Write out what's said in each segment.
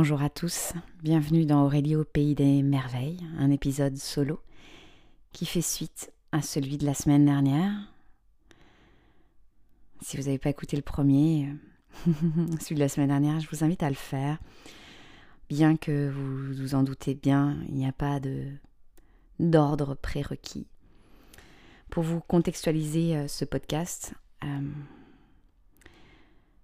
Bonjour à tous, bienvenue dans Aurélie au pays des merveilles, un épisode solo qui fait suite à celui de la semaine dernière. Si vous n'avez pas écouté le premier, celui de la semaine dernière, je vous invite à le faire. Bien que vous vous en doutez bien, il n'y a pas de d'ordre prérequis. Pour vous contextualiser euh, ce podcast, euh,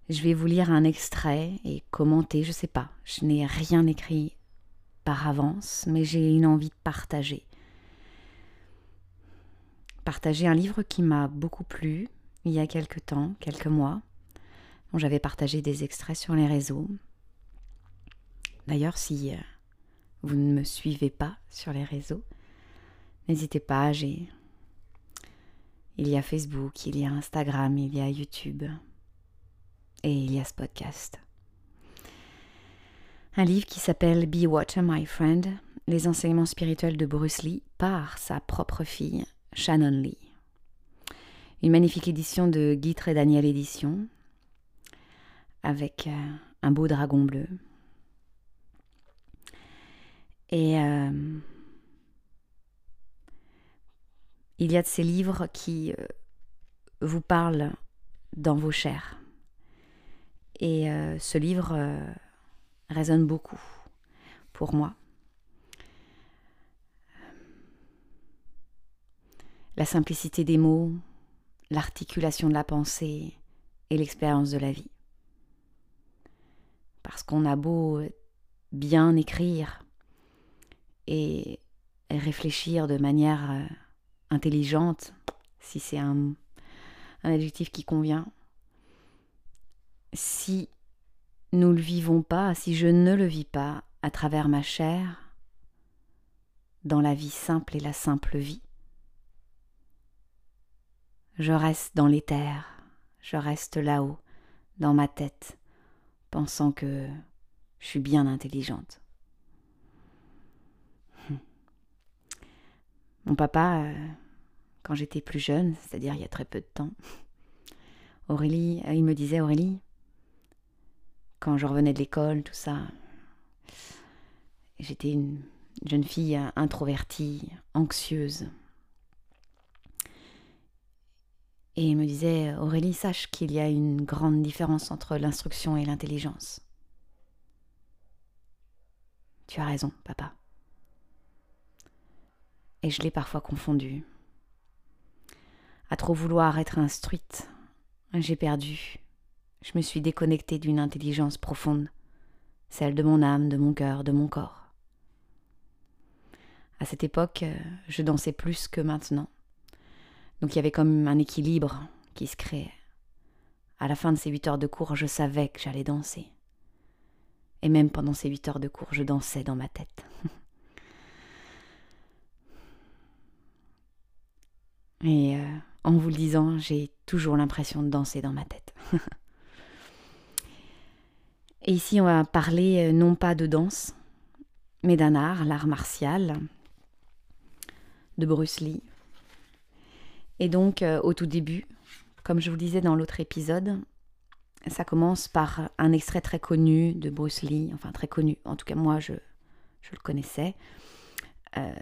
je vais vous lire un extrait et commenter, je sais pas, je n'ai rien écrit par avance, mais j'ai une envie de partager. Partager un livre qui m'a beaucoup plu il y a quelques temps, quelques mois, j'avais partagé des extraits sur les réseaux. D'ailleurs, si euh, vous ne me suivez pas sur les réseaux, n'hésitez pas, j'ai il y a Facebook, il y a Instagram, il y a YouTube et il y a ce podcast. Un livre qui s'appelle Be Water, My Friend, les enseignements spirituels de Bruce Lee par sa propre fille, Shannon Lee. Une magnifique édition de Guy et Daniel Édition, avec euh, un beau dragon bleu. Et euh, il y a de ces livres qui euh, vous parlent dans vos chairs. Et euh, ce livre euh, résonne beaucoup pour moi. La simplicité des mots, l'articulation de la pensée et l'expérience de la vie. Parce qu'on a beau bien écrire et réfléchir de manière euh, intelligente, si c'est un adjectif qui convient, si nous le vivons pas, si je ne le vis pas à travers ma chair, dans la vie simple et la simple vie, je reste dans l'éther, je reste là-haut, dans ma tête, pensant que je suis bien intelligente. Mon papa, euh, quand j'étais plus jeune, c'est-à-dire il y a très peu de temps, Aurélie, euh, il me disait Aurélie, quand je revenais de l'école, tout ça. J'étais une jeune fille introvertie, anxieuse. Et il me disait, Aurélie, sache qu'il y a une grande différence entre l'instruction et l'intelligence. Tu as raison, papa. Et je l'ai parfois confondu. À trop vouloir être instruite, j'ai perdu je me suis déconnectée d'une intelligence profonde, celle de mon âme, de mon cœur, de mon corps. À cette époque, euh, je dansais plus que maintenant. Donc il y avait comme un équilibre qui se créait. À la fin de ces huit heures de cours, je savais que j'allais danser. Et même pendant ces huit heures de cours, je dansais dans ma tête. Et euh, en vous le disant, j'ai toujours l'impression de danser dans ma tête. Et ici, on va parler euh, non pas de danse, mais d'un art, l'art martial, de Bruce Lee. Et donc, euh, au tout début, comme je vous le disais dans l'autre épisode, ça commence par un extrait très connu de Bruce Lee, enfin très connu, en tout cas moi je, le connaissais. Euh,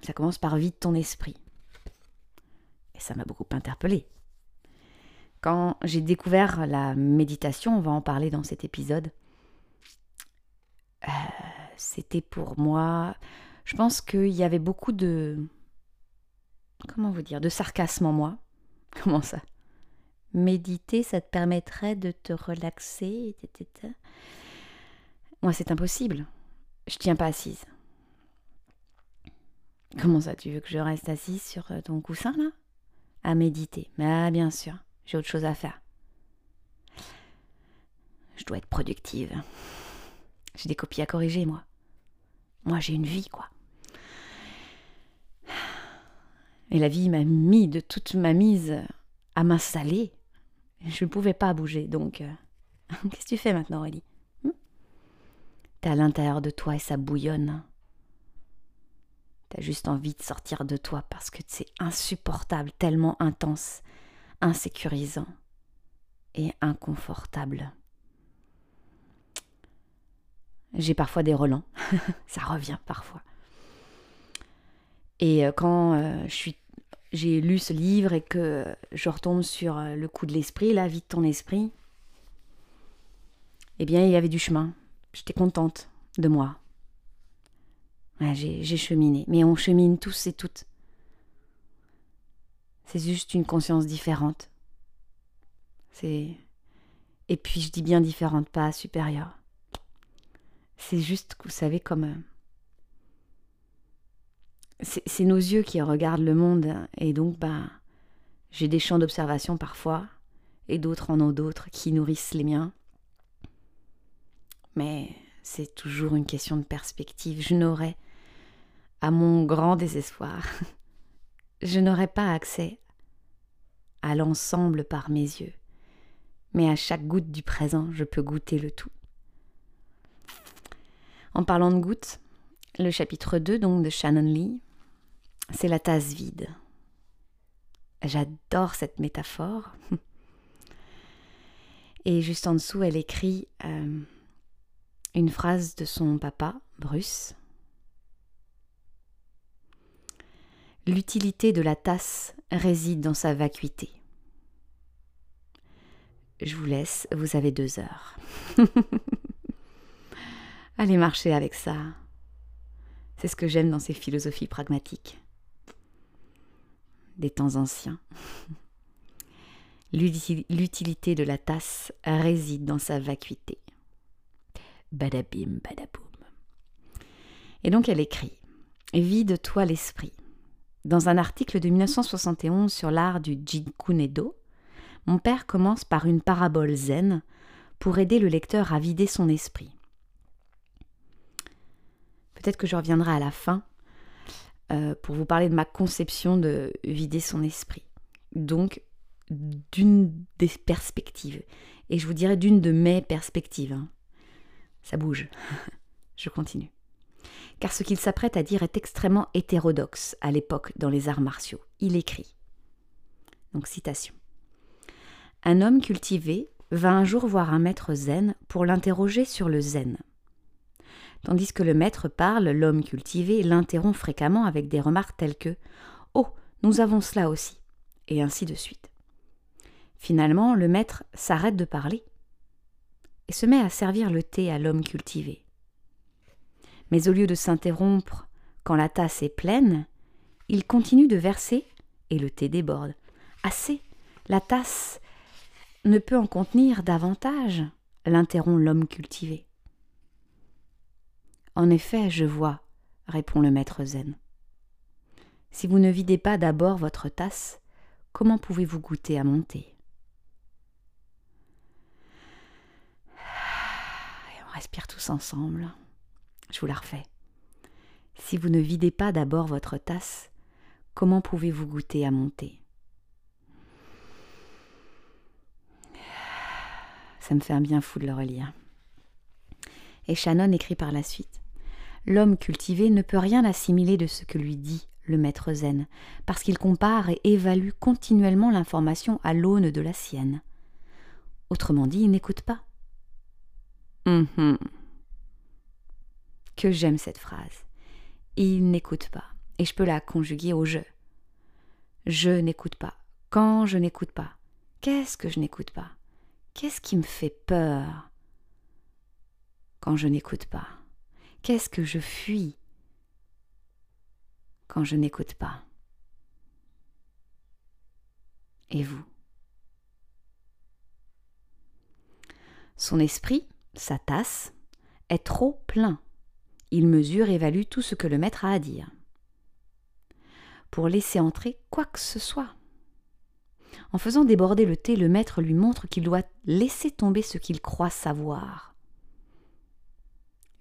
ça commence par Vide ton esprit. Et ça m'a beaucoup interpellée. Quand j'ai découvert la méditation, on va en parler dans cet épisode, c'était pour moi. Je pense qu'il y avait beaucoup de. Comment vous dire De sarcasme en moi. Comment ça? Méditer, ça te permettrait de te relaxer. Moi, c'est impossible. Je tiens pas assise. Comment ça, tu veux que je reste assise sur euh, ton coussin là? À méditer. Mais ah, bien sûr, j'ai autre chose à faire. Je dois être productive. J'ai des copies à corriger, moi. Moi, j'ai une vie, quoi. Et la vie m'a mis de toute ma mise à m'installer. Je ne pouvais pas bouger, donc... Euh, qu'est-ce que tu fais maintenant, Aurélie? Hmm T'es à l'intérieur de toi et ça bouillonne. T'as juste envie de sortir de toi parce que c'est insupportable, tellement intense, insécurisant et inconfortable. J'ai parfois des relents. ça revient parfois. Et euh, quand euh, j'ai lu ce livre et que je retombe sur euh, le coup de l'esprit, la vie de ton esprit, eh bien, il y avait du chemin. J'étais contente de moi. j'ai cheminé. Mais on chemine tous et toutes. C'est juste une conscience différente. C'est. Et puis je dis bien différente, pas supérieure. C'est juste, vous savez, comme c'est nos yeux qui regardent le monde et donc bah j'ai des champs d'observation parfois et d'autres en ont d'autres qui nourrissent les miens. Mais c'est toujours une question de perspective. Je n'aurais, à mon grand désespoir, je n'aurais pas accès à l'ensemble par mes yeux. Mais à chaque goutte du présent, je peux goûter le tout. En parlant de gouttes, le chapitre 2 donc de Shannon Lee c'est la tasse vide. J'adore cette métaphore. Et juste en dessous, elle écrit euh, une phrase de son papa, Bruce. L'utilité de la tasse réside dans sa vacuité. Je vous laisse, vous avez deux heures. Allez marcher avec ça. C'est ce que j'aime dans ces philosophies pragmatiques des temps anciens. L'utilité de la tasse réside dans sa vacuité. Badabim, badaboum. Et donc elle écrit Vide-toi l'esprit. Dans un article de 1971 sur l'art du Jinkunedo, mon père commence par une parabole zen pour aider le lecteur à vider son esprit. Peut-être que je reviendrai à la fin euh, pour vous parler de ma conception de vider son esprit. Donc, d'une des perspectives. Et je vous dirais d'une de mes perspectives. Hein. Ça bouge. je continue. Car ce qu'il s'apprête à dire est extrêmement hétérodoxe à l'époque dans les arts martiaux. Il écrit. Donc, citation. Un homme cultivé va un jour voir un maître zen pour l'interroger sur le zen. Tandis que le maître parle, l'homme cultivé l'interrompt fréquemment avec des remarques telles que Oh, nous avons cela aussi, et ainsi de suite. Finalement, le maître s'arrête de parler et se met à servir le thé à l'homme cultivé. Mais au lieu de s'interrompre quand la tasse est pleine, il continue de verser et le thé déborde. Assez, la tasse ne peut en contenir davantage, l'interrompt l'homme cultivé. En effet, je vois, répond le maître zen. Si vous ne videz pas d'abord votre tasse, comment pouvez-vous goûter à mon thé? On respire tous ensemble. Je vous la refais. Si vous ne videz pas d'abord votre tasse, comment pouvez-vous goûter à mon thé? Ça me fait un bien fou de le relire. Et Shannon écrit par la suite l'homme cultivé ne peut rien assimiler de ce que lui dit le maître zen, parce qu'il compare et évalue continuellement l'information à l'aune de la sienne. Autrement dit, il n'écoute pas. Hum Que j'aime cette phrase. Il n'écoute pas. Et je peux la conjuguer au je. Je n'écoute pas. Quand je n'écoute pas. Qu'est-ce que je n'écoute pas? Qu'est-ce qui me fait peur? Quand je n'écoute pas Qu'est-ce que je fuis quand je n'écoute pas? Et vous? Son esprit, sa tasse, est trop plein. Il mesure et évalue tout ce que le maître a à dire. Pour laisser entrer quoi que ce soit. En faisant déborder le thé, le maître lui montre qu'il doit laisser tomber ce qu'il croit savoir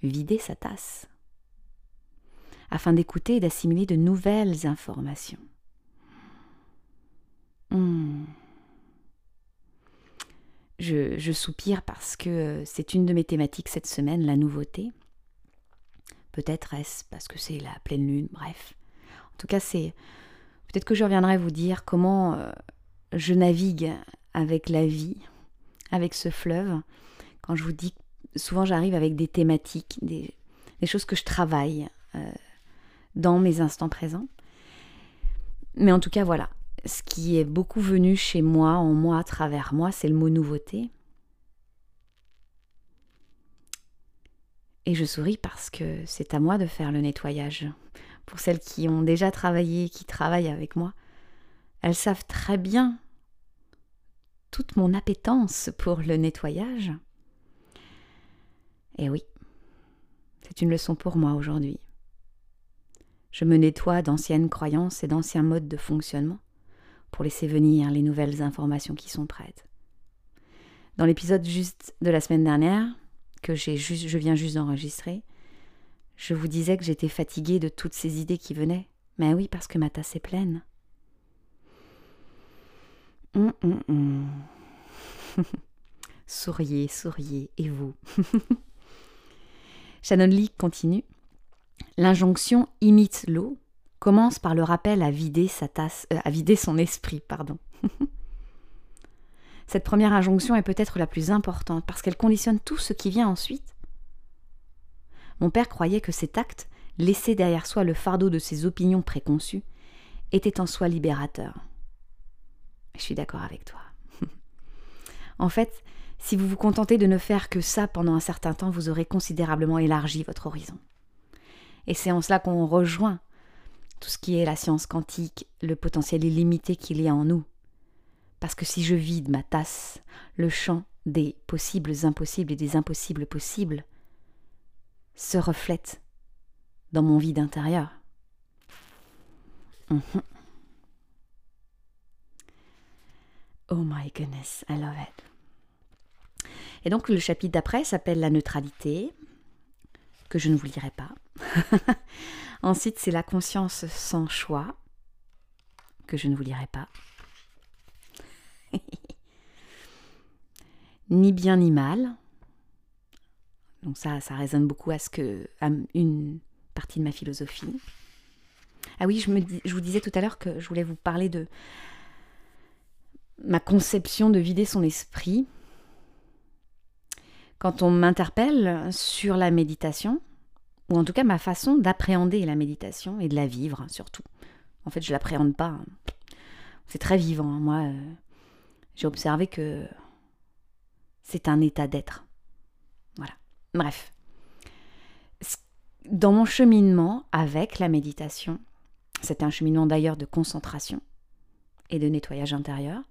vider sa tasse, afin d'écouter et d'assimiler de nouvelles informations. Hmm. Je, soupire parce que c'est une de mes thématiques cette semaine, la nouveauté. Peut-être est-ce parce que c'est la pleine lune, bref. En tout cas, c'est. Peut-être que je reviendrai vous dire comment euh, je navigue avec la vie, avec ce fleuve, quand je vous dis souvent j'arrive avec des thématiques, des, choses que je travaille euh, dans mes instants présents. Mais en tout cas, voilà, ce qui est beaucoup venu chez moi, en moi, à travers moi, c'est le mot nouveauté. Et je souris parce que c'est à moi de faire le nettoyage. Pour celles qui ont déjà travaillé, qui travaillent avec moi, elles savent très bien toute mon appétence pour le nettoyage. Et oui, c'est une leçon pour moi aujourd'hui. Je me nettoie d'anciennes croyances et d'anciens modes de fonctionnement pour laisser venir les nouvelles informations qui sont prêtes. Dans l'épisode juste de la semaine dernière, que juste, je viens juste d'enregistrer, je vous disais que j'étais fatiguée de toutes ces idées qui venaient. Mais oui, parce que ma tasse est pleine. Hum, hum, hum. souriez, souriez, et vous? Shannon Lee continue. L'injonction imite l'eau commence par le rappel à vider euh, son esprit, pardon. Cette première injonction est peut-être la plus importante parce qu'elle conditionne tout ce qui vient ensuite. Mon père croyait que cet acte, laisser derrière soi le fardeau de ses opinions préconçues, était en soi libérateur. Je suis d'accord avec toi. en fait, si vous vous contentez de ne faire que ça pendant un certain temps, vous aurez considérablement élargi votre horizon. Et c'est en cela qu'on rejoint tout ce qui est la science quantique, le potentiel illimité qu'il y a en nous. Parce que si je vide ma tasse, le champ des possibles impossibles et des impossibles possibles se reflète dans mon vide intérieur. Mhm. Oh my goodness, I love it. Et donc le chapitre d'après s'appelle La neutralité, que je ne vous lirai pas. Ensuite, c'est La conscience sans choix, que je ne vous lirai pas. ni bien ni mal. Donc ça, ça résonne beaucoup à ce que à une partie de ma philosophie. Ah oui, je, je vous disais tout à l'heure que je voulais vous parler de ma conception de vider son esprit quand on m'interpelle sur la méditation, ou en tout cas ma façon d'appréhender la méditation et de la vivre surtout. En fait, je l'appréhende pas. C'est très vivant. Hein. Moi, euh, j'ai observé que c'est un état d'être. Voilà. Bref. Dans mon cheminement avec la méditation, c'est un cheminement d'ailleurs de concentration et de nettoyage intérieur,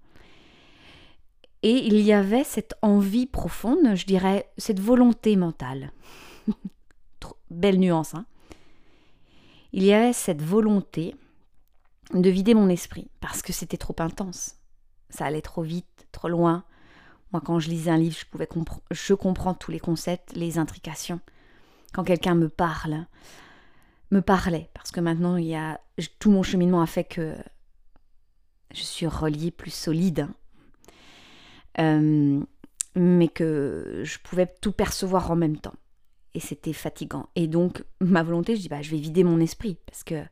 et il y avait cette envie profonde, je dirais, cette volonté mentale. Belle nuance, hein Il y avait cette volonté de vider mon esprit, parce que c'était trop intense. Ça allait trop vite, trop loin. Moi, quand je lisais un livre, je pouvais je comprends tous les concepts, les intrications. Quand quelqu'un me parle, me parlait, parce que maintenant, il y a tout mon cheminement a fait que je suis reliée plus solide hein. Euh, mais que je pouvais tout percevoir en même temps. Et c'était fatigant. Et donc, ma volonté, je dis, bah, je vais vider mon esprit, parce que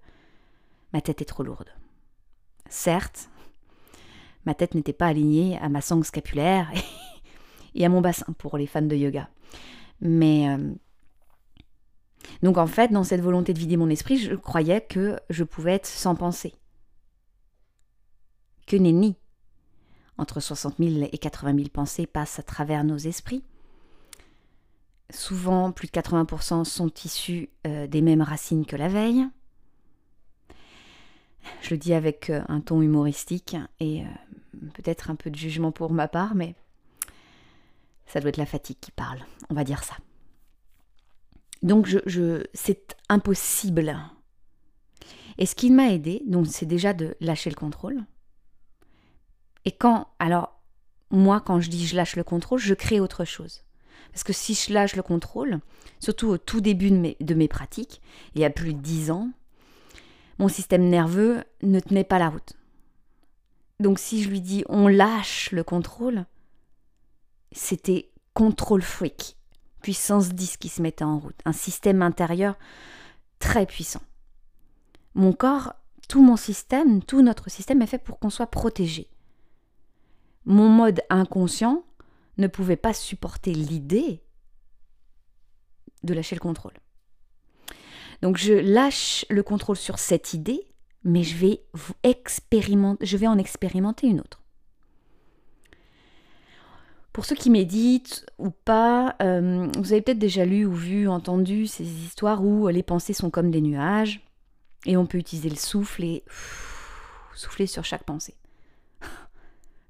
ma tête est trop lourde. Certes, ma tête n'était pas alignée à ma sangle scapulaire et à mon bassin pour les fans de yoga. Mais euh, donc en fait, dans cette volonté de vider mon esprit, je croyais que je pouvais être sans pensée. Que nenni. Entre 60 000 et 80 000 pensées passent à travers nos esprits. Souvent, plus de 80% sont issus euh, des mêmes racines que la veille. Je le dis avec euh, un ton humoristique et euh, peut-être un peu de jugement pour ma part, mais ça doit être la fatigue qui parle, on va dire ça. Donc c'est impossible. Et ce qui m'a aidé, donc c'est déjà de lâcher le contrôle, et quand, alors, moi, quand je dis je lâche le contrôle, je crée autre chose. Parce que si je lâche le contrôle, surtout au tout début de mes, de pratiques, il y a plus de dix ans, mon système nerveux ne tenait pas la route. Donc si je lui dis on lâche le contrôle, c'était contrôle freak, puissance 10 qui se mettait en route, un système intérieur très puissant. Mon corps, tout mon système, tout notre système est fait pour qu'on soit protégé mon mode inconscient ne pouvait pas supporter l'idée de lâcher le contrôle. Donc je lâche le contrôle sur cette idée, mais je vais, expérimenter, je vais en expérimenter une autre. Pour ceux qui méditent ou pas, euh, vous avez peut-être déjà lu ou vu, entendu ces histoires où les pensées sont comme des nuages et on peut utiliser le souffle et souffler sur chaque pensée.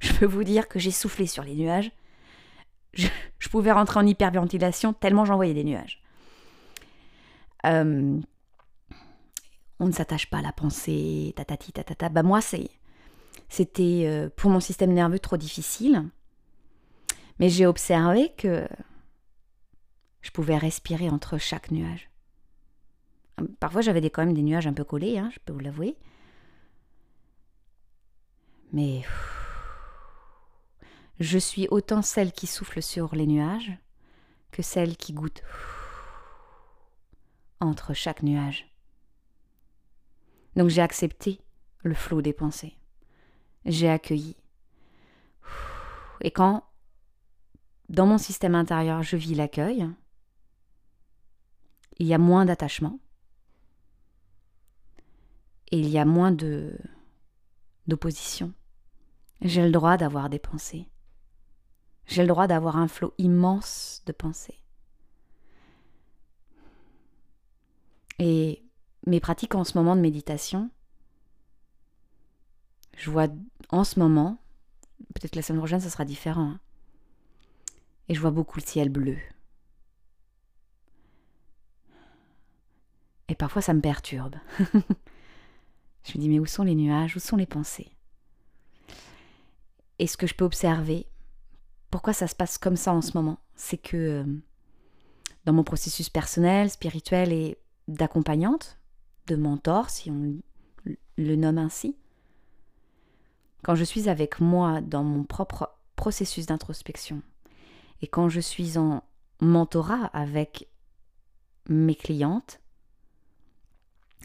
Je peux vous dire que j'ai soufflé sur les nuages. Je, pouvais rentrer en hyperventilation tellement j'envoyais des nuages. Euh, on ne s'attache pas à la pensée, tatati. Bah moi, c'était euh, pour mon système nerveux trop difficile. Mais j'ai observé que je pouvais respirer entre chaque nuage. Parfois, j'avais quand même des nuages un peu collés, hein, je peux vous l'avouer. Mais je suis autant celle qui souffle sur les nuages que celle qui goûte entre chaque nuage. Donc j'ai accepté le flot des pensées. J'ai accueilli. Et quand, dans mon système intérieur, je vis l'accueil, il y a moins d'attachement et il y a moins de d'opposition. J'ai le droit d'avoir des pensées. J'ai le droit d'avoir un flot immense de pensées. Et mes pratiques en ce moment de méditation, je vois en ce moment, peut-être la semaine prochaine ça sera différent, hein, et je vois beaucoup le ciel bleu. Et parfois ça me perturbe. je me dis mais où sont les nuages, où sont les pensées? Et ce que je peux observer, pourquoi ça se passe comme ça en ce moment, c'est que euh, dans mon processus personnel, spirituel et d'accompagnante, de mentor, si on le nomme ainsi, quand je suis avec moi dans mon propre processus d'introspection et quand je suis en mentorat avec mes clientes,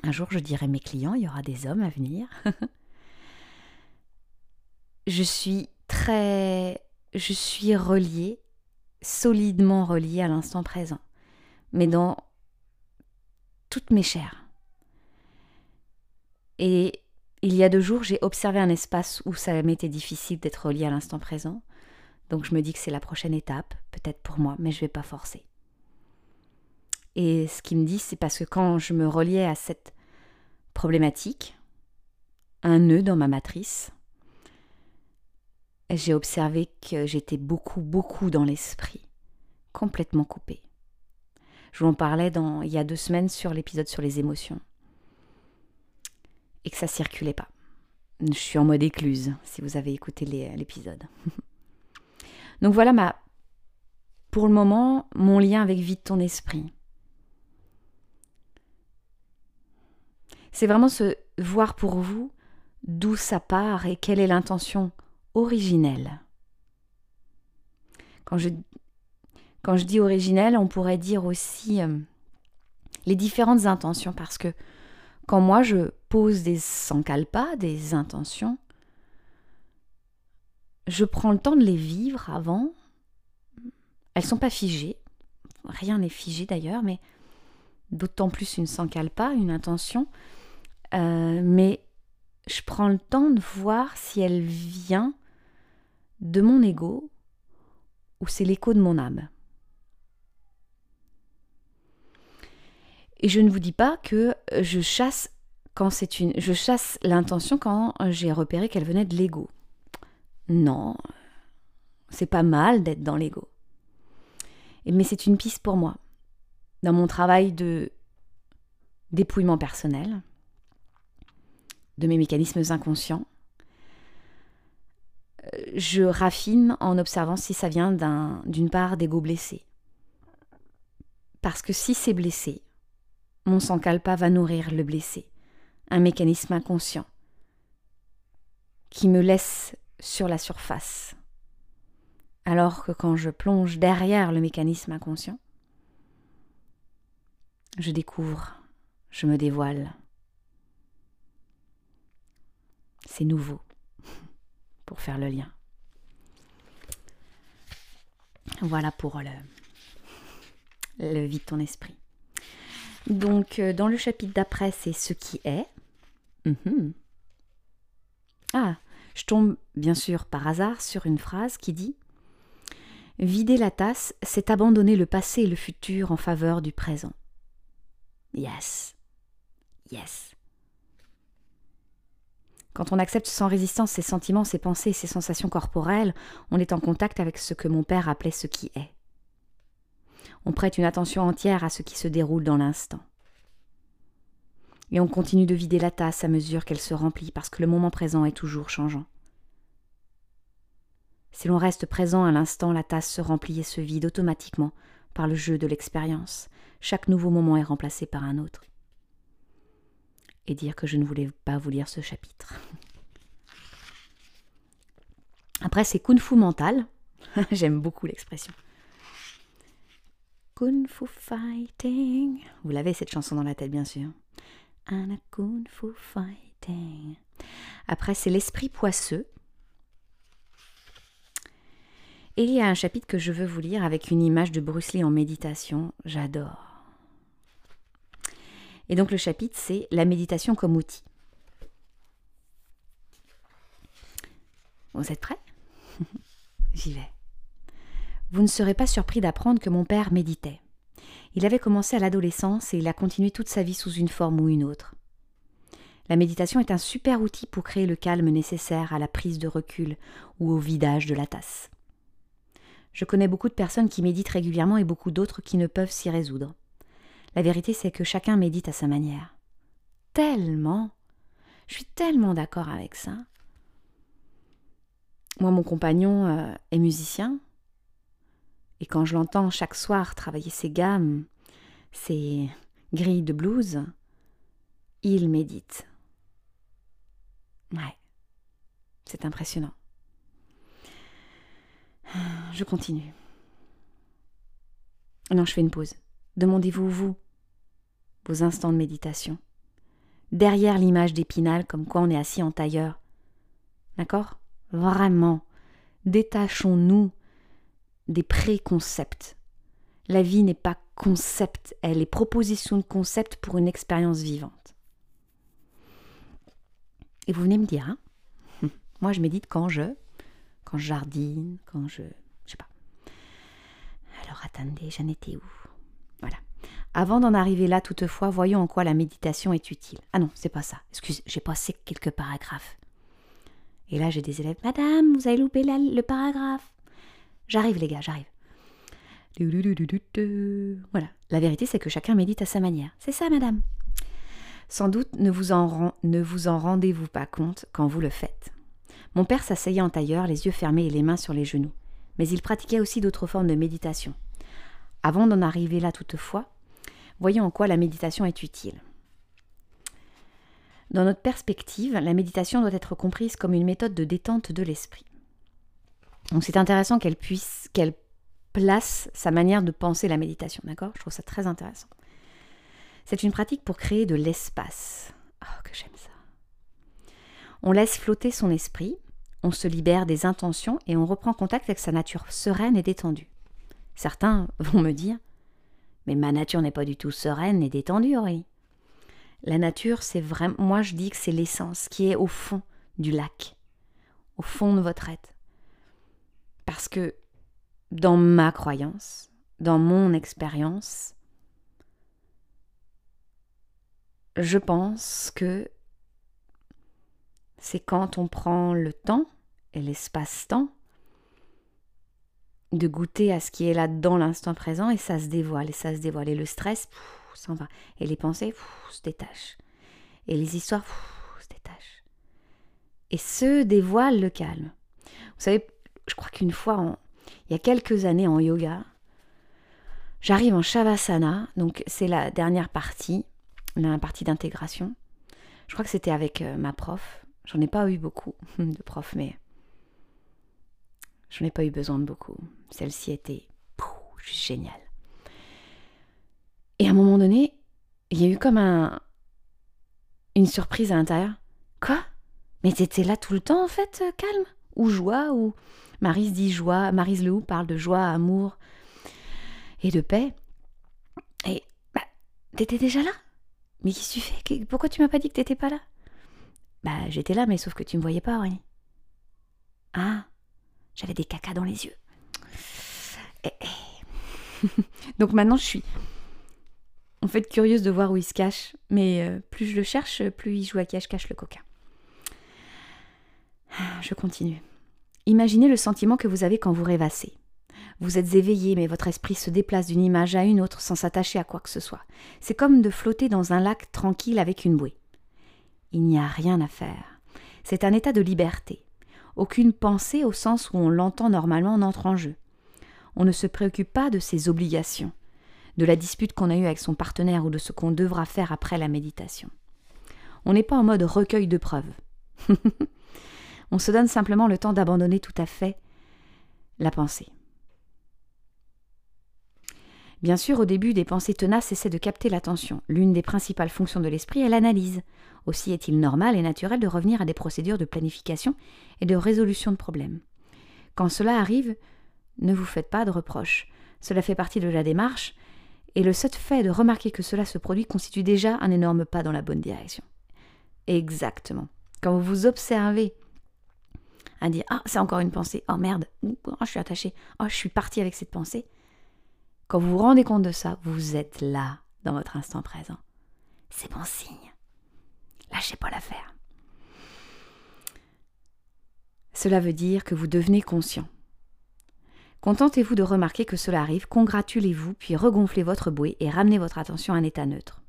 un jour je dirai mes clients, il y aura des hommes à venir, je suis très je suis reliée, solidement reliée à l'instant présent, mais dans toutes mes chairs. Et il y a deux jours, j'ai observé un espace où ça m'était difficile d'être reliée à l'instant présent. Donc je me dis que c'est la prochaine étape, peut-être pour moi, mais je ne vais pas forcer. Et ce qui me dit, c'est parce que quand je me reliais à cette problématique, un nœud dans ma matrice, j'ai observé que j'étais beaucoup, beaucoup dans l'esprit, complètement coupée. Je vous en parlais il y a deux semaines sur l'épisode sur les émotions. Et que ça circulait pas. Je suis en mode écluse, si vous avez écouté l'épisode. Donc voilà ma, pour le moment, mon lien avec Vite ton esprit. C'est vraiment se voir pour vous d'où ça part et quelle est l'intention originelle. Quand je, quand je dis originelle, on pourrait dire aussi euh, les différentes intentions, parce que quand moi je pose des sankalpas, des intentions, je prends le temps de les vivre avant. Elles sont pas figées, rien n'est figé d'ailleurs, mais d'autant plus une sankalpa, une intention. Euh, mais je prends le temps de voir si elle vient de mon ego ou c'est l'écho de mon âme. Et je ne vous dis pas que je chasse quand c'est une je chasse l'intention quand j'ai repéré qu'elle venait de l'ego. Non. C'est pas mal d'être dans l'ego. Mais c'est une piste pour moi. Dans mon travail de dépouillement personnel, de mes mécanismes inconscients, je raffine en observant si ça vient d'une part d'ego blessé. Parce que si c'est blessé, mon sankalpa va nourrir le blessé, un mécanisme inconscient qui me laisse sur la surface. Alors que quand je plonge derrière le mécanisme inconscient, je découvre, je me dévoile. C'est nouveau pour faire le lien. Voilà pour le, le vide ton esprit. Donc, euh, dans le chapitre d'après, c'est ce qui est. Mhm. Ah, je tombe bien sûr par hasard sur une phrase qui dit Vider la tasse, c'est abandonner le passé et le futur en faveur du présent. Yes. Yes. Quand on accepte sans résistance ses sentiments, ses pensées, ses sensations corporelles, on est en contact avec ce que mon père appelait ce qui est. On prête une attention entière à ce qui se déroule dans l'instant. Et on continue de vider la tasse à mesure qu'elle se remplit, parce que le moment présent est toujours changeant. Si l'on reste présent à l'instant, la tasse se remplit et se vide automatiquement par le jeu de l'expérience. Chaque nouveau moment est remplacé par un autre. Et dire que je ne voulais pas vous lire ce chapitre. Après, c'est Kung Fu mental. J'aime beaucoup l'expression. Kung Fu Fighting. Vous l'avez cette chanson dans la tête, bien sûr. Kung Fu Fighting. Après, c'est l'esprit poisseux. Et il y a un chapitre que je veux vous lire avec une image de Bruce Lee en méditation. J'adore. Et donc le chapitre, c'est la méditation comme outil. Vous êtes prêts? J'y vais. Vous ne serez pas surpris d'apprendre que mon père méditait. Il avait commencé à l'adolescence et il a continué toute sa vie sous une forme ou une autre. La méditation est un super outil pour créer le calme nécessaire à la prise de recul ou au vidage de la tasse. Je connais beaucoup de personnes qui méditent régulièrement et beaucoup d'autres qui ne peuvent s'y résoudre. La vérité, c'est que chacun médite à sa manière. Tellement. Je suis tellement d'accord avec ça. Moi, mon compagnon euh, est musicien. Et quand je l'entends chaque soir travailler ses gammes, ses grilles de blues, il médite. Ouais. C'est impressionnant. Je continue. Non, je fais une pause. Demandez-vous, vous, vos instants de méditation. Derrière l'image d'Épinal, comme quoi on est assis en tailleur. D'accord? Vraiment. Détachons-nous des préconcepts. La vie n'est pas concept, elle est proposition de concept pour une expérience vivante. Et vous venez me dire, hein? Moi je médite quand je quand je jardine, quand je. Je sais pas. Alors attendez, j'en étais où? Voilà. Avant d'en arriver là, toutefois, voyons en quoi la méditation est utile. Ah non, c'est pas ça. Excusez, j'ai passé quelques paragraphes. Et là, j'ai des élèves. Madame, vous avez loupé le paragraphe. J'arrive, les gars, j'arrive. Voilà. La vérité, c'est que chacun médite à sa manière. C'est ça, madame. Sans doute ne vous en, ne vous en rendez-vous pas compte quand vous le faites. Mon père s'asseyait en tailleur, les yeux fermés et les mains sur les genoux. Mais il pratiquait aussi d'autres formes de méditation. Avant d'en arriver là toutefois, voyons en quoi la méditation est utile. Dans notre perspective, la méditation doit être comprise comme une méthode de détente de l'esprit. Donc c'est intéressant qu'elle qu'elle place sa manière de penser la méditation, d'accord? Je trouve ça très intéressant. C'est une pratique pour créer de l'espace. Oh, que j'aime ça. On laisse flotter son esprit, on se libère des intentions et on reprend contact avec sa nature sereine et détendue. Certains vont me dire Mais ma nature n'est pas du tout sereine et détendue, Henri. La nature, c'est vraiment. Moi, je dis que c'est l'essence qui est au fond du lac, au fond de votre être. Parce que dans ma croyance, dans mon expérience, je pense que c'est quand on prend le temps et l'espace-temps de goûter à ce qui est là dans l'instant présent et ça se dévoile et ça se dévoile et le stress s'en va et les pensées se détachent et les histoires se détachent et se dévoile le calme. Vous savez, je crois qu'une fois, il y a quelques années en yoga, j'arrive en Shavasana, donc c'est la dernière partie, la partie d'intégration. Je crois que c'était avec euh, ma prof. J'en ai pas eu beaucoup de profs, mais je n'ai pas eu besoin de beaucoup. Celle-ci était géniale. Et à un moment donné, il y a eu comme un, une surprise à l'intérieur. Quoi? Mais t'étais là tout le temps en fait, euh, calme? Ou joie Ou Marise dit joie, Marise Lehoux parle de joie, amour et de paix. Et bah, t'étais déjà là? Mais qu'est-ce que tu fais? Pourquoi tu m'as pas dit que t'étais pas là? Bah, j'étais là, mais sauf que tu me voyais pas, Aurélie. Ah, j'avais des cacas dans les yeux. Donc maintenant, je suis en fait curieuse de voir où il se cache, mais euh, plus je le cherche, plus il joue à cache-cache le coquin. Je continue. Imaginez le sentiment que vous avez quand vous rêvassez. Vous êtes éveillé, mais votre esprit se déplace d'une image à une autre sans s'attacher à quoi que ce soit. C'est comme de flotter dans un lac tranquille avec une bouée. Il n'y a rien à faire. C'est un état de liberté. Aucune pensée au sens où on l'entend normalement n'entre en jeu. On ne se préoccupe pas de ses obligations, de la dispute qu'on a eue avec son partenaire ou de ce qu'on devra faire après la méditation. On n'est pas en mode recueil de preuves. on se donne simplement le temps d'abandonner tout à fait la pensée. Bien sûr, au début, des pensées tenaces essaient de capter l'attention. L'une des principales fonctions de l'esprit est l'analyse. Aussi est-il normal et naturel de revenir à des procédures de planification et de résolution de problèmes. Quand cela arrive, ne vous faites pas de reproches. Cela fait partie de la démarche, et le seul fait de remarquer que cela se produit constitue déjà un énorme pas dans la bonne direction. Exactement. Quand vous vous observez à dire Ah, c'est encore une pensée, oh merde, oh, je suis attaché, oh, je suis parti avec cette pensée, quand vous vous rendez compte de ça, vous êtes là, dans votre instant présent. C'est bon signe. Lâchez pas l'affaire. Cela veut dire que vous devenez conscient. Contentez-vous de remarquer que cela arrive, congratulez-vous, puis regonflez votre bouée et ramenez votre attention à un état neutre.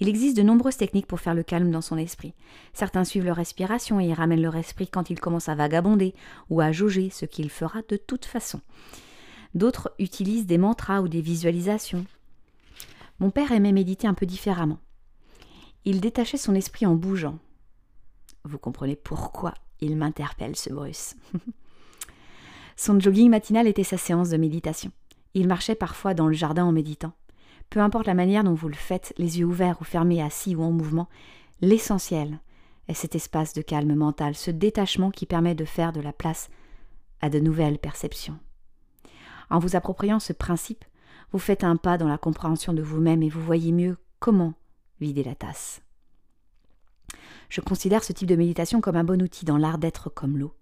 Il existe de nombreuses techniques pour faire le calme dans son esprit. Certains suivent leur respiration et y ramènent leur esprit quand il commence à vagabonder ou à jauger, ce qu'il fera de toute façon. D'autres utilisent des mantras ou des visualisations. Mon père aimait méditer un peu différemment. Il détachait son esprit en bougeant. Vous comprenez pourquoi il m'interpelle, ce Bruce. son jogging matinal était sa séance de méditation. Il marchait parfois dans le jardin en méditant. Peu importe la manière dont vous le faites, les yeux ouverts ou fermés, assis ou en mouvement, l'essentiel est cet espace de calme mental, ce détachement qui permet de faire de la place à de nouvelles perceptions. En vous appropriant ce principe, vous faites un pas dans la compréhension de vous-même et vous voyez mieux comment vider la tasse. Je considère ce type de méditation comme un bon outil dans l'art d'être comme l'eau.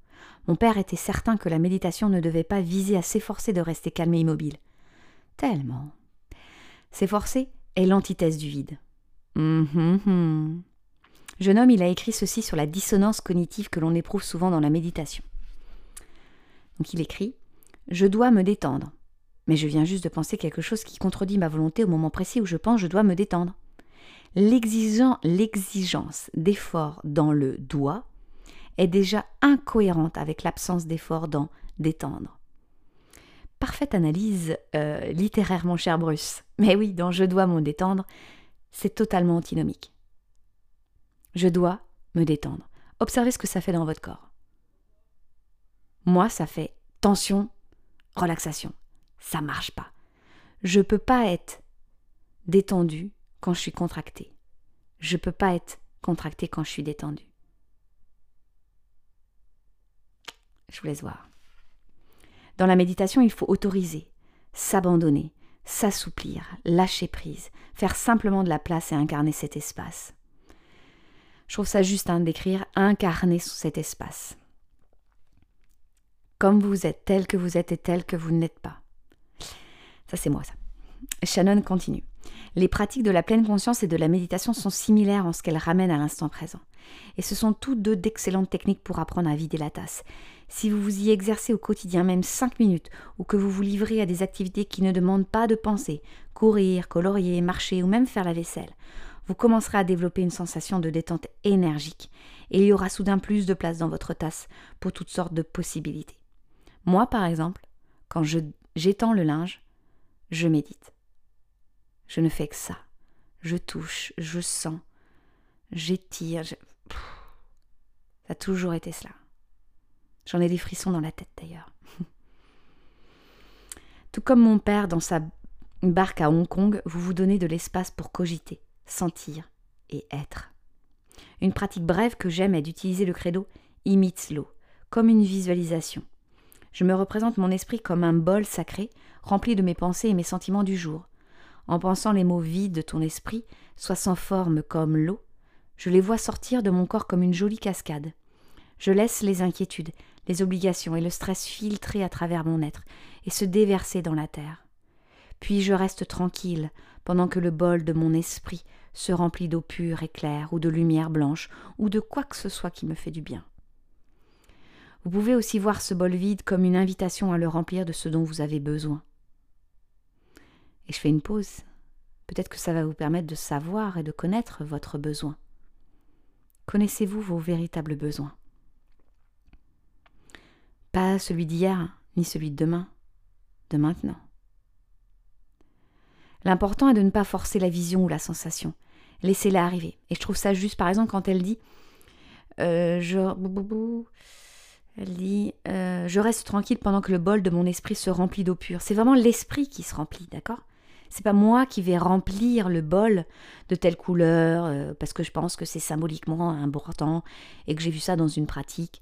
Mon père était certain que la méditation ne devait pas viser à s'efforcer de rester calme et immobile. Tellement. S'efforcer est l'antithèse du vide. Hum, hum, Jeune homme, il a écrit ceci sur la dissonance cognitive que l'on éprouve souvent dans la méditation. Donc il écrit je dois me détendre. Mais je viens juste de penser quelque chose qui contredit ma volonté au moment précis où je pense je dois me détendre. L'exigence d'effort dans le doigt est déjà incohérente avec l'absence d'effort dans détendre. Parfaite analyse euh, littéraire, mon cher Bruce. Mais oui, dans je dois me détendre, c'est totalement antinomique. Je dois me détendre. Observez ce que ça fait dans votre corps. Moi, ça fait tension, relaxation. Ça marche pas. Je peux pas être détendu quand je suis contracté. Je peux pas être contracté quand je suis détendu. Je vous laisse voir. Dans la méditation, il faut autoriser, s'abandonner, s'assouplir, lâcher prise, faire simplement de la place et incarner cet espace. Je trouve ça juste hein, d'écrire incarner cet espace comme vous êtes, tel que vous êtes et tel que vous n'êtes pas. Ça, c'est moi, ça. Shannon continue. Les pratiques de la pleine conscience et de la méditation sont similaires en ce qu'elles ramènent à l'instant présent. Et ce sont toutes deux d'excellentes techniques pour apprendre à vider la tasse. Si vous vous y exercez au quotidien même 5 minutes, ou que vous vous livrez à des activités qui ne demandent pas de penser, courir, colorier, marcher ou même faire la vaisselle, vous commencerez à développer une sensation de détente énergique, et il y aura soudain plus de place dans votre tasse pour toutes sortes de possibilités. Moi, par exemple, quand j'étends le linge, je médite. Je ne fais que ça. Je touche, je sens, j'étire. Ça a toujours été cela. J'en ai des frissons dans la tête d'ailleurs. Tout comme mon père dans sa barque à Hong Kong, vous vous donnez de l'espace pour cogiter, sentir et être. Une pratique brève que j'aime est d'utiliser le credo imite l'eau, comme une visualisation. Je me représente mon esprit comme un bol sacré, rempli de mes pensées et mes sentiments du jour. en pensant les mots vides de ton esprit, soit sans forme comme l'eau, je les vois sortir de mon corps comme une jolie cascade. Je laisse les inquiétudes, les obligations et le stress filtrer à travers mon être et se déverser dans la terre. Puis je reste tranquille pendant que le bol de mon esprit se remplit d'eau pure et claire ou de lumière blanche ou de quoi que ce soit qui me fait du bien. Vous pouvez aussi voir ce bol vide comme une invitation à le remplir de ce dont vous avez besoin. Et je fais une pause. Peut-être que ça va vous permettre de savoir et de connaître votre besoin. Connaissez-vous vos véritables besoins? Pas celui d'hier, ni celui de demain, de maintenant. L'important est de ne pas forcer la vision ou la sensation. Laissez-la arriver. Et je trouve ça juste, par exemple, quand elle dit euh, je... Elle dit euh, Je reste tranquille pendant que le bol de mon esprit se remplit d'eau pure. C'est vraiment l'esprit qui se remplit, d'accord? C'est pas moi qui vais remplir le bol de telle couleur euh, parce que je pense que c'est symboliquement important et que j'ai vu ça dans une pratique.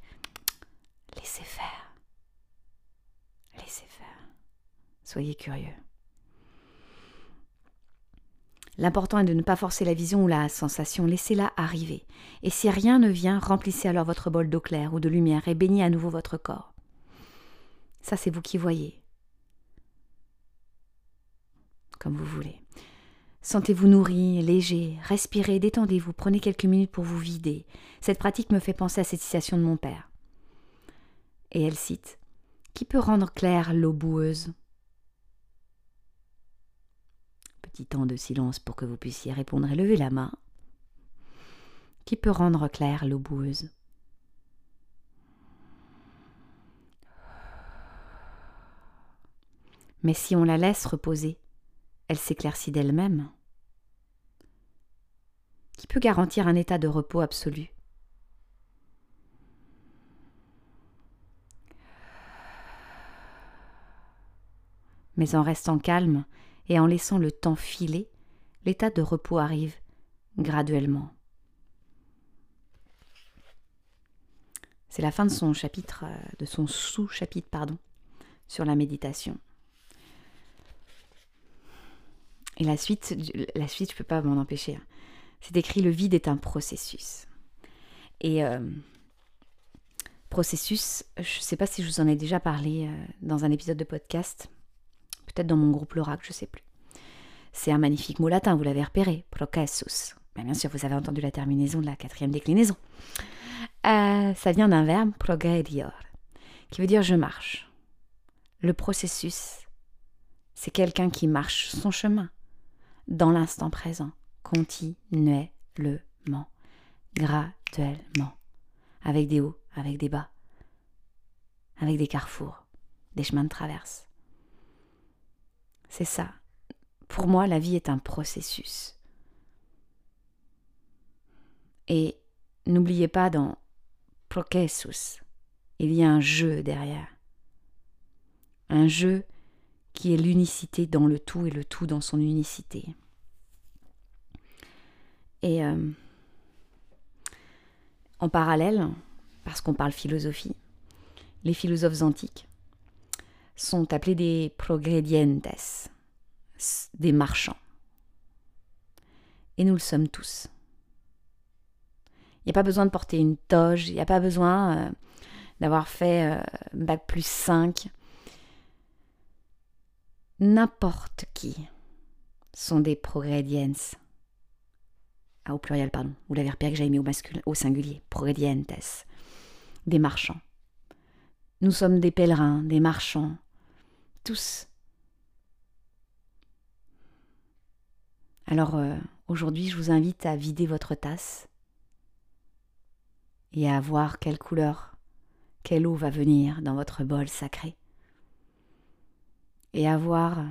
Laissez faire. Laissez faire. Soyez curieux. L'important est de ne pas forcer la vision ou la sensation, laissez-la arriver. Et si rien ne vient, remplissez alors votre bol d'eau claire ou de lumière et baignez à nouveau votre corps. Ça, c'est vous qui voyez. Comme vous voulez. Sentez-vous nourri, léger, respirez, détendez-vous, prenez quelques minutes pour vous vider. Cette pratique me fait penser à cette citation de mon père. Et elle cite Qui peut rendre claire l'eau boueuse? Temps de silence pour que vous puissiez répondre et lever la main. Qui peut rendre claire l'eau boueuse Mais si on la laisse reposer, elle s'éclaircit d'elle-même. Qui peut garantir un état de repos absolu? Mais en restant calme et en laissant le temps filer, l'état de repos arrive graduellement. C'est la fin de son chapitre, euh, de son sous-chapitre, pardon, sur la méditation. Et la suite, la suite, je peux pas m'en empêcher. Hein. C'est écrit le vide est un processus. Et euh, processus, je ne sais pas si je vous en ai déjà parlé euh, dans un épisode de podcast, peut-être dans mon groupe L'Oracle, je ne sais plus. C'est un magnifique mot latin, vous l'avez repéré, processus. Bien sûr, vous avez entendu la terminaison de la quatrième déclinaison. Euh, ça vient d'un verbe progredior, qui veut dire je marche. Le processus, c'est quelqu'un qui marche son chemin dans l'instant présent, continuellement, graduellement, avec des hauts, avec des bas, avec des carrefours, des chemins de traverse. C'est ça. Pour moi, la vie est un processus. Et n'oubliez pas dans processus, il y a un jeu derrière. Un jeu qui est l'unicité dans le tout et le tout dans son unicité. Et euh, en parallèle, parce qu'on parle philosophie, les philosophes antiques sont appelés des progredientes, des marchands. Et nous le sommes tous. Il n'y a pas besoin de porter une toge, il n'y a pas besoin euh, d'avoir fait euh, Bac plus 5. N'importe qui sont des progrediens. Ah, au pluriel, pardon. Vous l'avez repéré que j'avais mis au, masculin, au singulier. Progredientes. Des marchands. Nous sommes des pèlerins, des marchands, Alors euh, aujourd'hui, je vous invite à vider votre tasse et à voir quelle couleur, quelle eau va venir dans votre bol sacré. Et à voir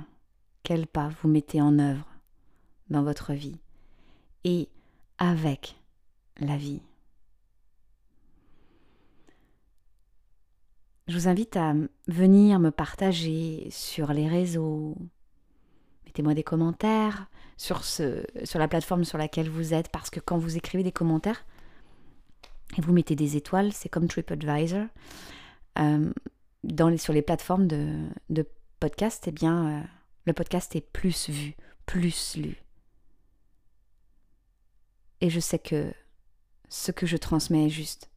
quel pas vous mettez en œuvre dans votre vie et avec la vie. Je vous invite à venir me partager sur les réseaux. Mettez-moi des commentaires sur, la plateforme sur laquelle vous êtes, parce que quand vous écrivez des commentaires et vous mettez des étoiles, c'est comme TripAdvisor. Euh, sur les plateformes de, de podcast, eh bien, euh, le podcast est plus vu, plus lu. Et je sais que ce que je transmets est juste.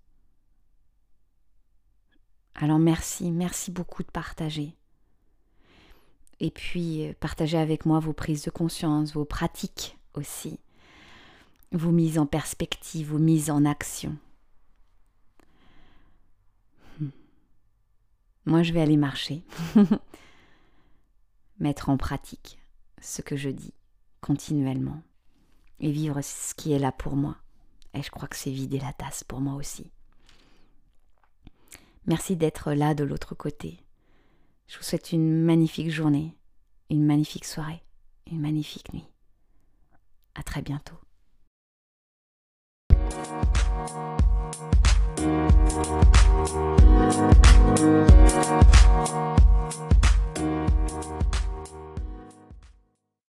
Alors merci, merci beaucoup de partager. Et puis euh, partager avec moi vos prises de conscience, vos pratiques aussi, vos mises en perspective, vos mises en action. Hmm. Moi, je vais aller marcher, mettre en pratique ce que je dis continuellement et vivre ce qui est là pour moi. Et je crois que c'est vider la tasse pour moi aussi. Merci d'être là de l'autre côté. Je vous souhaite une magnifique journée, une magnifique soirée, une magnifique nuit. À très bientôt.